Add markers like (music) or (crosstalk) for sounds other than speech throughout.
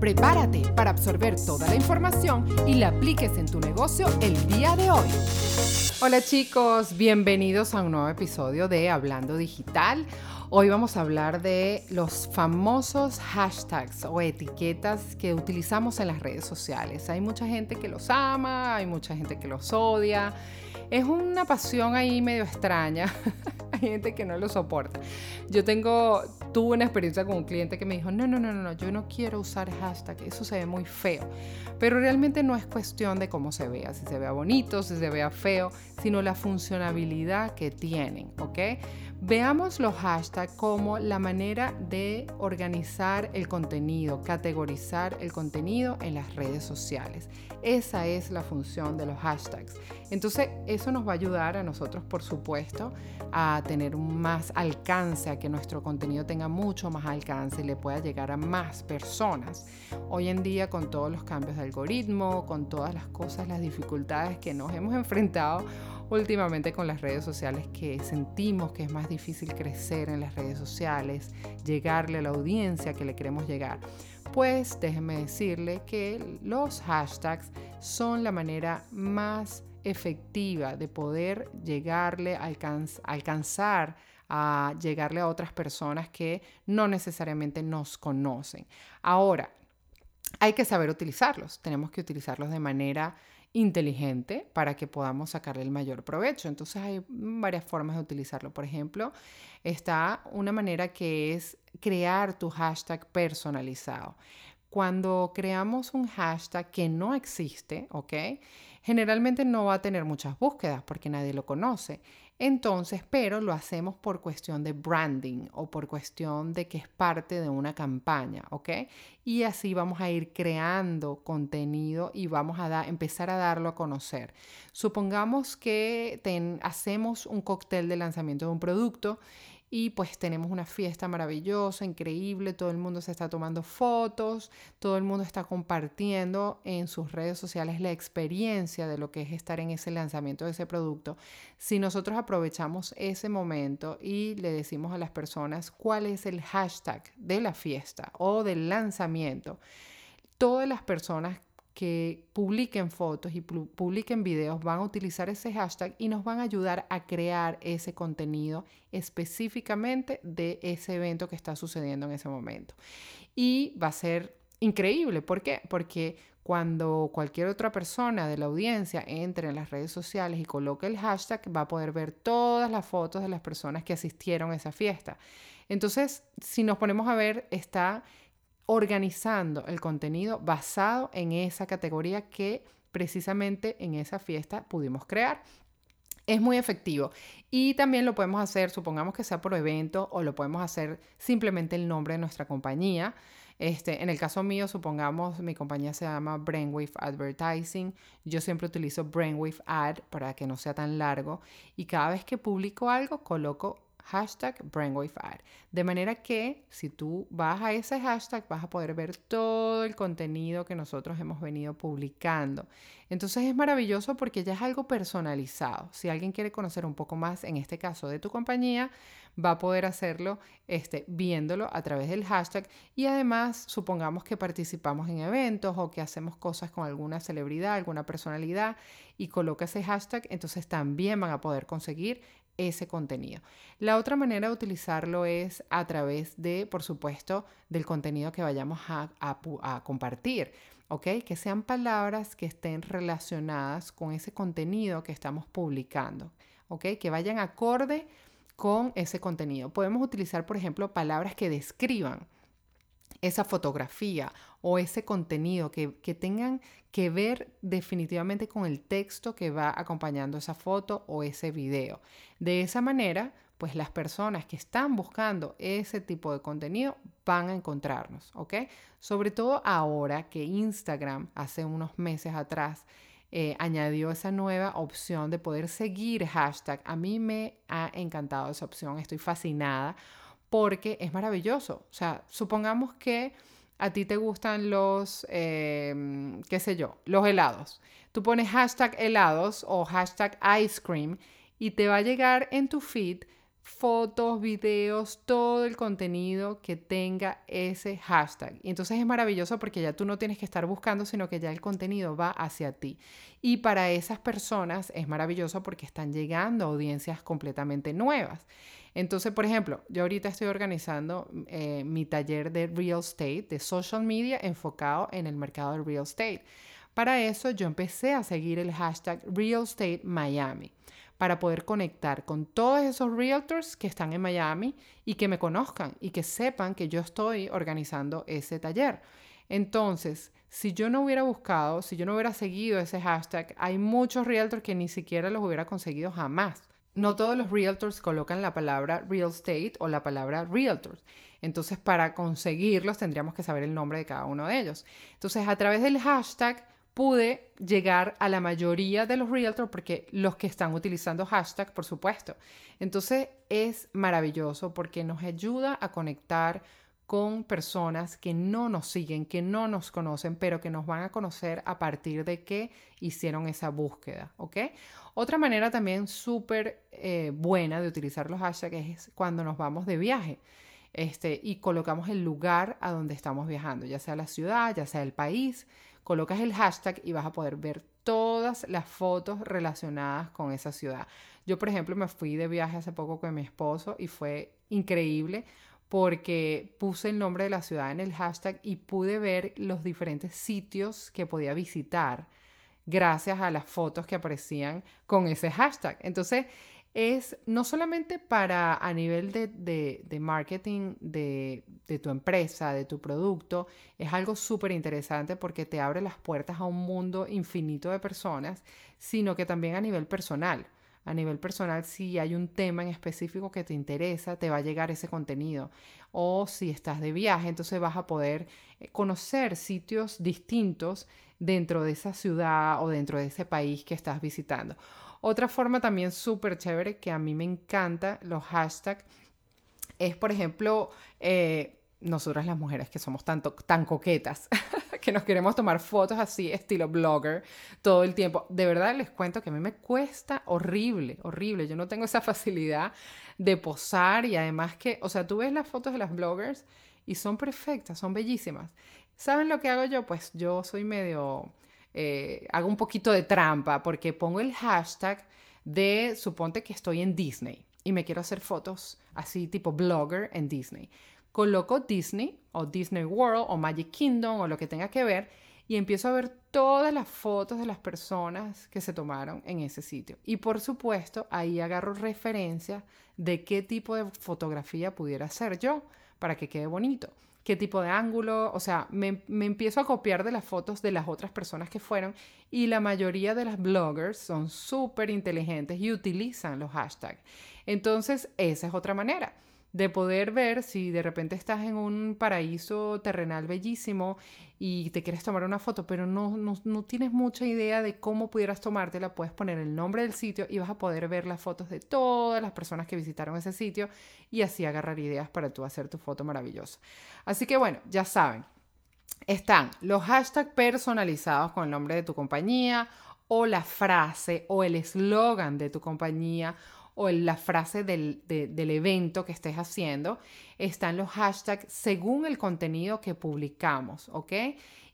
Prepárate para absorber toda la información y la apliques en tu negocio el día de hoy. Hola chicos, bienvenidos a un nuevo episodio de Hablando Digital. Hoy vamos a hablar de los famosos hashtags o etiquetas que utilizamos en las redes sociales. Hay mucha gente que los ama, hay mucha gente que los odia. Es una pasión ahí medio extraña. (laughs) (laughs) hay gente que no lo soporta. Yo tengo, tuve una experiencia con un cliente que me dijo, no, no, no, no, yo no quiero usar hashtag, eso se ve muy feo. Pero realmente no es cuestión de cómo se vea, si se vea bonito, si se vea feo, sino la funcionalidad que tienen, ¿ok? Veamos los hashtags como la manera de organizar el contenido, categorizar el contenido en las redes sociales. Esa es la función de los hashtags. Entonces, eso nos va a ayudar a nosotros, por supuesto, a tener más alcance, a que nuestro contenido tenga mucho más alcance y le pueda llegar a más personas. Hoy en día, con todos los cambios de algoritmo, con todas las cosas, las dificultades que nos hemos (laughs) enfrentado, últimamente con las redes sociales que sentimos que es más difícil crecer en las redes sociales, llegarle a la audiencia que le queremos llegar. Pues déjenme decirle que los hashtags son la manera más efectiva de poder llegarle, a alcanzar a llegarle a otras personas que no necesariamente nos conocen. Ahora, hay que saber utilizarlos, tenemos que utilizarlos de manera inteligente para que podamos sacarle el mayor provecho. Entonces hay varias formas de utilizarlo. Por ejemplo, está una manera que es crear tu hashtag personalizado. Cuando creamos un hashtag que no existe, ¿ok? Generalmente no va a tener muchas búsquedas porque nadie lo conoce. Entonces, pero lo hacemos por cuestión de branding o por cuestión de que es parte de una campaña, ¿ok? Y así vamos a ir creando contenido y vamos a empezar a darlo a conocer. Supongamos que hacemos un cóctel de lanzamiento de un producto y pues tenemos una fiesta maravillosa, increíble, todo el mundo se está tomando fotos, todo el mundo está compartiendo en sus redes sociales la experiencia de lo que es estar en ese lanzamiento de ese producto. Si nosotros aprovechamos ese momento y le decimos a las personas cuál es el hashtag de la fiesta o del lanzamiento, todas las personas que publiquen fotos y publiquen videos van a utilizar ese hashtag y nos van a ayudar a crear ese contenido específicamente de ese evento que está sucediendo en ese momento. Y va a ser increíble. ¿Por qué? Porque cuando cualquier otra persona de la audiencia entre en las redes sociales y coloque el hashtag, va a poder ver todas las fotos de las personas que asistieron a esa fiesta. Entonces, si nos ponemos a ver, está organizando el contenido basado en esa categoría que precisamente en esa fiesta pudimos crear. Es muy efectivo y también lo podemos hacer, supongamos que sea por evento o lo podemos hacer simplemente el nombre de nuestra compañía. Este, en el caso mío, supongamos mi compañía se llama Brainwave Advertising. Yo siempre utilizo Brainwave Ad para que no sea tan largo y cada vez que publico algo coloco hashtag. De manera que si tú vas a ese hashtag vas a poder ver todo el contenido que nosotros hemos venido publicando. Entonces es maravilloso porque ya es algo personalizado. Si alguien quiere conocer un poco más, en este caso de tu compañía, va a poder hacerlo este, viéndolo a través del hashtag y además supongamos que participamos en eventos o que hacemos cosas con alguna celebridad, alguna personalidad y coloca ese hashtag, entonces también van a poder conseguir ese contenido. La otra manera de utilizarlo es a través de, por supuesto, del contenido que vayamos a, compartir, ¿ok? Que sean palabras que estén relacionadas con ese contenido que estamos publicando, ¿ok? Que vayan acorde con ese contenido. Podemos utilizar, por ejemplo, palabras que describan esa fotografía o ese contenido que, tengan que ver definitivamente con el texto que va acompañando esa foto o ese video. De esa manera, pues las personas que están buscando ese tipo de contenido van a encontrarnos, ¿ok? Sobre todo ahora que Instagram hace unos meses atrás eh, añadió esa nueva opción de poder seguir hashtag. A mí me ha encantado esa opción, estoy fascinada porque es maravilloso. O sea, supongamos que a ti te gustan los, em, qué sé yo, los helados. Tú pones hashtag helados o hashtag ice cream y te va a llegar en tu feed fotos, videos, todo el contenido que tenga ese hashtag. Y entonces es maravilloso porque ya tú no tienes que estar buscando, sino que ya el contenido va hacia ti. Y para esas personas es maravilloso porque están llegando a audiencias completamente nuevas. Entonces, por ejemplo, yo ahorita estoy organizando eh, mi taller de real estate, de social media enfocado en el mercado del real estate. Para eso yo empecé a seguir el hashtag Real Estate Miami para poder conectar con todos esos realtors que están en Miami y que me conozcan y que sepan que yo estoy organizando ese taller. Entonces, si yo no hubiera buscado, si yo no hubiera seguido ese hashtag, hay muchos realtors que ni siquiera los hubiera conseguido jamás. No todos los realtors colocan la palabra real estate o la palabra realtors. Entonces, para conseguirlos tendríamos que saber el nombre de cada uno de ellos. Entonces, a través del hashtag pude llegar a la mayoría de los realtors porque los que están utilizando hashtag, por supuesto. Entonces es maravilloso porque nos ayuda a conectar con personas que no nos siguen, que no nos conocen, pero que nos van a conocer a partir de que hicieron esa búsqueda, ¿ok? Otra manera también súper eh, buena de utilizar los hashtags es cuando nos vamos de viaje. Este, y colocamos el lugar a donde estamos viajando, ya sea la ciudad, ya sea el país, colocas el hashtag y vas a poder ver todas las fotos relacionadas con esa ciudad. Yo, por ejemplo, me fui de viaje hace poco con mi esposo y fue increíble porque puse el nombre de la ciudad en el hashtag y pude ver los diferentes sitios que podía visitar gracias a las fotos que aparecían con ese hashtag. Entonces, es no solamente para a nivel de, marketing de, de, tu empresa, de tu producto, es algo súper interesante porque te abre las puertas a un mundo infinito de personas, sino que también a nivel personal. A nivel personal, si hay un tema en específico que te interesa, te va a llegar ese contenido. O si estás de viaje, entonces vas a poder eh, conocer sitios distintos dentro de esa ciudad o dentro de ese país que estás visitando. Otra forma también súper chévere que a mí me encanta, los hashtags, es por ejemplo, eh, nosotras las mujeres que somos tanto, tan coquetas, (laughs) que nos queremos tomar fotos así, estilo blogger, todo el tiempo. De verdad les cuento que a mí me cuesta horrible, horrible. Yo no tengo esa facilidad de posar y además que, o sea, tú ves las fotos de las bloggers y son perfectas, son bellísimas. ¿Saben lo que hago yo? Pues yo soy medio eh, hago un poquito de trampa porque pongo el hashtag de, suponte que estoy en Disney y me quiero hacer fotos así tipo blogger en Disney. Coloco Disney o Disney World o Magic Kingdom o lo que tenga que ver y empiezo a ver todas las fotos de las personas que se tomaron en ese sitio. Y por supuesto, ahí agarro referencia de qué tipo de fotografía pudiera hacer yo para que quede bonito qué tipo de ángulo, o sea, me, empiezo a copiar de las fotos de las otras personas que fueron y la mayoría de las bloggers son súper inteligentes y utilizan los hashtags. Entonces, esa es otra manera de poder ver si de repente estás en un paraíso terrenal bellísimo y te quieres tomar una foto, pero no, no, tienes mucha idea de cómo pudieras tomártela, puedes poner el nombre del sitio y vas a poder ver las fotos de todas las personas que visitaron ese sitio y así agarrar ideas para tú hacer tu foto maravillosa. Así que bueno, ya saben, están los hashtags personalizados con el nombre de tu compañía o la frase o el eslogan de tu compañía o la frase del, del, evento que estés haciendo, están los hashtags según el contenido que publicamos, ¿ok?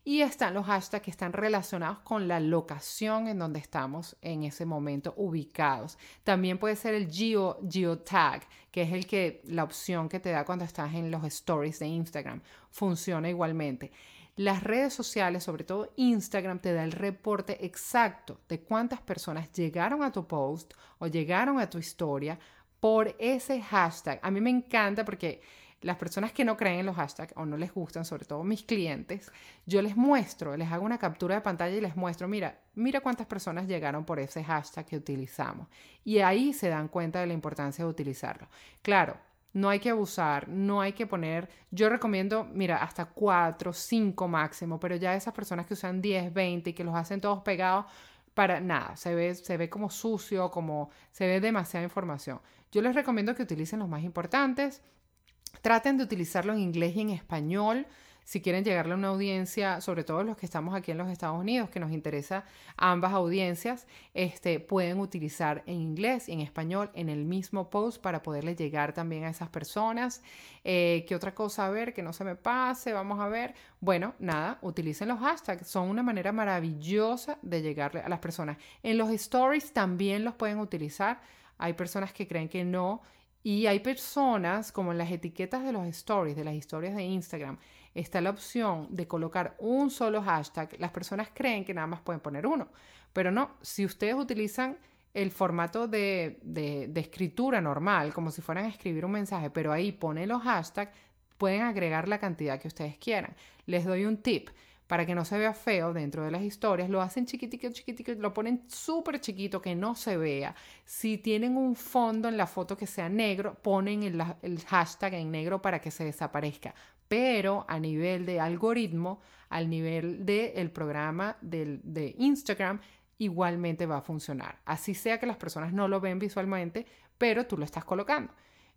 Y están los hashtags que están relacionados con la locación en donde estamos en ese momento ubicados. También puede ser el geo, geotag, que es el que, la opción que te da cuando estás en los stories de Instagram. Funciona igualmente. Las redes sociales, sobre todo Instagram, te da el reporte exacto de cuántas personas llegaron a tu post o llegaron a tu historia por ese hashtag. A mí me encanta porque las personas que no creen en los hashtags o no les gustan, sobre todo mis clientes, yo les muestro, les hago una captura de pantalla y les muestro, mira, mira cuántas personas llegaron por ese hashtag que utilizamos. Y ahí se dan cuenta de la importancia de utilizarlo. Claro, no hay que abusar, no hay que poner, yo recomiendo, mira, hasta 4, 5 máximo, pero ya esas personas que usan 10, 20 y que los hacen todos pegados, para nada, se ve, se ve como sucio, como se ve demasiada información. Yo les recomiendo que utilicen los más importantes, traten de utilizarlo en inglés y en español. Si quieren llegarle a una audiencia, sobre todo los que estamos aquí en los Estados Unidos, que nos interesa ambas audiencias, este, pueden utilizar en inglés y en español en el mismo post para poderle llegar también a esas personas. Eh, ¿Qué otra cosa? A ver, que no se me pase, vamos a ver. Bueno, nada, utilicen los hashtags, son una manera maravillosa de llegarle a las personas. En los stories también los pueden utilizar. Hay personas que creen que no y hay personas, como en las etiquetas de los stories, de las historias de Instagram, está la opción de colocar un solo hashtag. Las personas creen que nada más pueden poner uno, pero no, si ustedes utilizan el formato de, de, escritura normal, como si fueran a escribir un mensaje, pero ahí pone los hashtags, pueden agregar la cantidad que ustedes quieran. Les doy un tip para que no se vea feo dentro de las historias, lo hacen chiquitico, chiquitico, lo ponen súper chiquito que no se vea. Si tienen un fondo en la foto que sea negro, ponen el, hashtag en negro para que se desaparezca. Pero a nivel de algoritmo, al nivel del programa del, de Instagram, igualmente va a funcionar. Así sea que las personas no lo ven visualmente, pero tú lo estás colocando.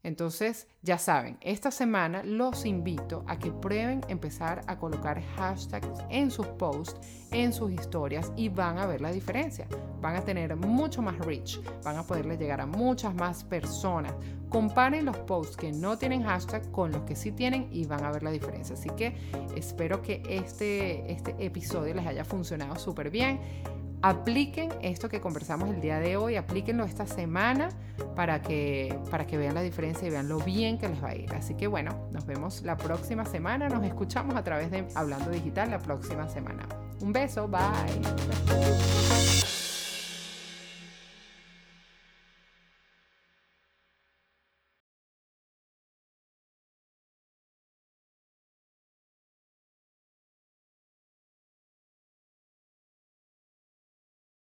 Entonces, ya saben, esta semana los invito a que prueben empezar a colocar hashtags en sus posts, en sus historias y van a ver la diferencia. Van a tener mucho más reach, van a poderle llegar a muchas más personas. Comparen los posts que no tienen hashtag con los que sí tienen y van a ver la diferencia. Así que espero que este, este episodio les haya funcionado súper bien. Apliquen esto que conversamos el día de hoy, aplíquenlo esta semana para que, para que vean la diferencia y vean lo bien que les va a ir. Así que bueno, nos vemos la próxima semana, nos escuchamos a través de Hablando Digital la próxima semana. Un beso, bye.